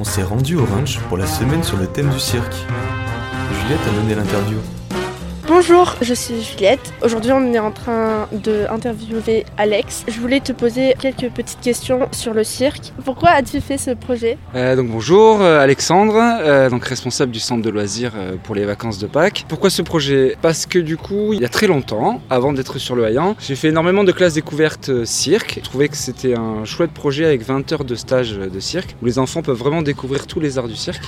On s'est rendu au ranch pour la semaine sur le thème du cirque. Juliette a mené l'interview. Bonjour, je suis Juliette. Aujourd'hui, on est en train de interviewer Alex. Je voulais te poser quelques petites questions sur le cirque. Pourquoi as-tu fait ce projet Euh, donc bonjour, euh, Alexandre, euh, donc responsable du centre de loisirs pour les vacances de Pâques. Pourquoi ce projet? Parce que du coup, il y a très longtemps, avant d'être sur le Hayan, j'ai fait énormément de classes découvertes cirque. Je trouvais que c'était un chouette projet avec 20 heures de stage de cirque, où les enfants peuvent vraiment découvrir tous les arts du cirque.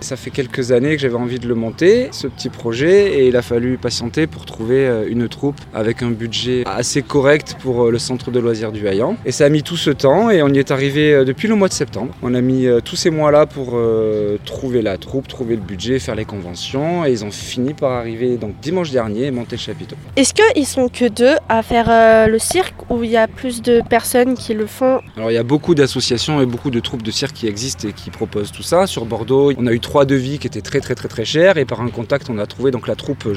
Ça fait quelques années que j'avais envie de le monter, ce petit projet, et il a fallu patienter pour trouver euh, une troupe avec un budget assez correct pour euh, le centre de loisirs du Hayan. Et ça a mis tout ce temps, et on y est arrivé euh, depuis le mois de septembre. On a mis tous ces mois-là pour euh, trouver la troupe, trouver le budget, faire les conventions, et ils ont fini par arriver donc dimanche dernier et monter le chapiteau. Est-ce qu'ils sont que deux à faire euh, le cirque ou il y a plus de personnes qui le font? Alors il y a beaucoup d'associations et beaucoup de troupes de cirque qui existent et qui proposent tout ça. Sur Bordeaux, on a eu trois devis qui étaient très très très très chers et par un contact on a trouvé donc la troupe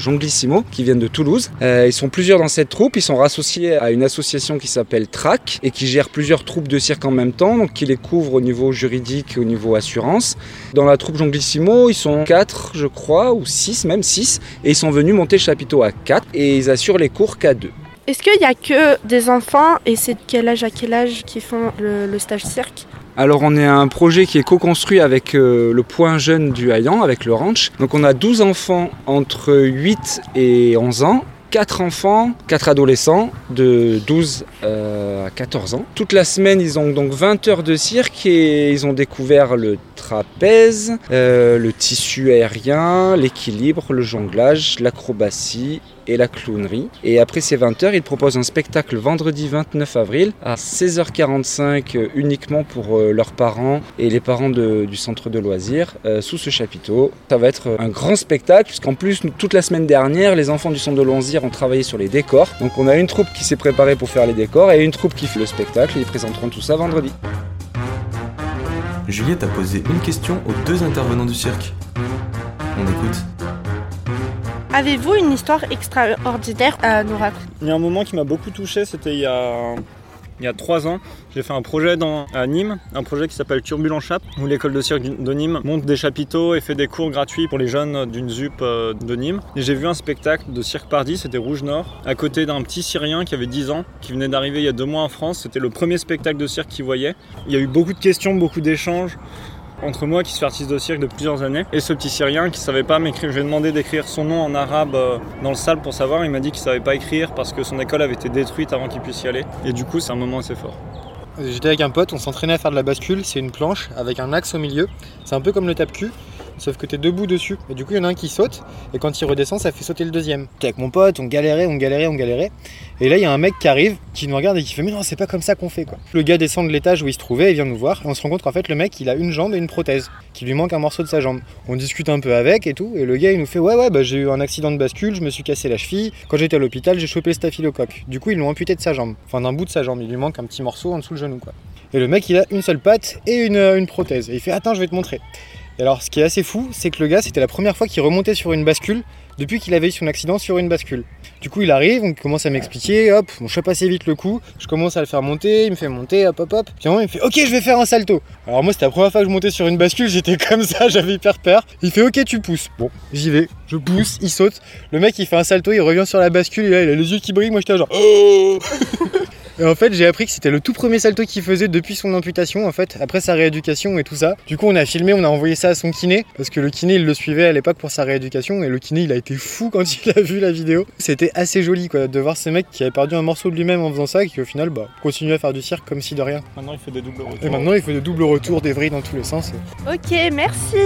Qui viennent de Toulouse. Euh, ils sont plusieurs dans cette troupe, ils sont rassociés à une association qui s'appelle TRAC et qui gère plusieurs troupes de cirque en même temps, donc qui les couvre au niveau juridique et au niveau assurance. Dans la troupe Jonglissimo, ils sont quatre je crois, ou six même six, et ils sont venus monter le chapiteau à 4 et ils assurent les cours qu'à 2. Est-ce qu'il y a que des enfants et c'est de quel âge à quel âge qui font le stage cirque? Alors on est un projet qui est co-construit avec euh, le point jeune du Hayan, avec le ranch. Donc on a 12 enfants entre 8 et 11 ans. 4 enfants, 4 adolescents de 12 euh, à 14 ans. Toute la semaine, ils ont donc 20 heures de cirque et ils ont découvert le trapèze, euh, le tissu aérien, l'équilibre, le jonglage, l'acrobatie et la clownerie. Et après ces 20 heures, ils proposent un spectacle vendredi 29 avril à 16h45 euh, uniquement pour euh, leurs parents et les parents de- du centre de loisirs euh, sous ce chapiteau. Ça va être un grand spectacle puisqu'en plus nous, toute la semaine dernière, les enfants du centre de loisirs ont travaillé sur les décors. Donc on a une troupe qui s'est préparée pour faire les décors et une troupe qui fait le spectacle et ils présenteront tout ça vendredi. Juliette a posé une question aux deux intervenants du cirque. On écoute. Avez-vous une histoire extraordinaire à nous raconter? Il y a un moment qui m'a beaucoup touché, c'était il y a trois ans. J'ai fait un projet dans, à Nîmes, un projet qui s'appelle Turbulent Chap, où l'école de cirque de Nîmes monte des chapiteaux et fait des cours gratuits pour les jeunes d'une ZUP euh, de Nîmes. J'ai vu un spectacle de Cirque Pardi, c'était Rouge Nord, à côté d'un petit Syrien qui avait 10 ans, qui venait d'arriver il y a deux mois en France. C'était le premier spectacle de cirque qu'il voyait. Il y a eu beaucoup de questions, beaucoup d'échanges entre moi qui suis artiste de cirque de plusieurs années et ce petit Syrien qui savait pas m'écrire. Je lui ai demandé d'écrire son nom en arabe euh, dans le salle pour savoir. Il m'a dit qu'il savait pas écrire parce que son école avait été détruite avant qu'il puisse y aller. Et du coup, c'est un moment assez fort. J'étais avec un pote, on s'entraînait à faire de la bascule, c'est une planche avec un axe au milieu. C'est un peu comme le tape-cul, sauf que t'es debout dessus. Et du coup, il y en a un qui saute, et quand il redescend, ça fait sauter le deuxième. J'étais avec mon pote, on galérait, on galérait, on galérait. Et là, il y a un mec qui arrive, qui nous regarde et qui fait Mais non, c'est pas comme ça qu'on fait quoi. Le gars descend de l'étage où il se trouvait et vient nous voir, et on se rend compte qu'en fait, le mec, il a une jambe et une prothèse, qui lui manque un morceau de sa jambe. On discute un peu avec et tout, et le gars, il nous fait Ouais, ouais, bah j'ai eu un accident de bascule, je me suis cassé la cheville. Quand j'étais à l'hôpital, j'ai chopé le staphylocoque. Du coup, ils l'ont amputé de sa jambe, enfin d'un bout de sa jambe, il lui manque un petit morceau en dessous le genou quoi. Et le mec, il a une seule patte et une, euh, une prothèse. Et il fait Attends, je vais te montrer. Et alors, ce qui est assez fou, c'est que le gars, c'était la première fois qu'il remontait sur une bascule depuis qu'il avait eu son accident sur une bascule. Du coup, il arrive, on commence à m'expliquer, hop, on chope assez vite le coup, je commence à le faire monter, il me fait monter, hop, hop, hop. Puis à un moment, il me fait Ok, je vais faire un salto. Alors, moi, c'était la première fois que je montais sur une bascule, j'étais comme ça, j'avais hyper peur. Il fait Ok, tu pousses. Bon, j'y vais, je pousse, il saute. Le mec, il fait un salto, il revient sur la bascule, et là, il a les yeux qui brillent, moi, j'étais genre Oh Et en fait, j'ai appris que c'était le tout premier salto qu'il faisait depuis son amputation, en fait, après sa rééducation et tout ça. Du coup, on a filmé, on a envoyé ça à son kiné, parce que le kiné, il le suivait à l'époque pour sa rééducation, et le kiné, il a été fou quand il a vu la vidéo. C'était assez joli, quoi, de voir ce mec qui avait perdu un morceau de lui-même en faisant ça, et qui au final, bah, continue à faire du cirque comme si de rien. Maintenant, il fait des doubles retours. Et maintenant, il fait de double retour, des vrilles dans tous les sens. Ok, merci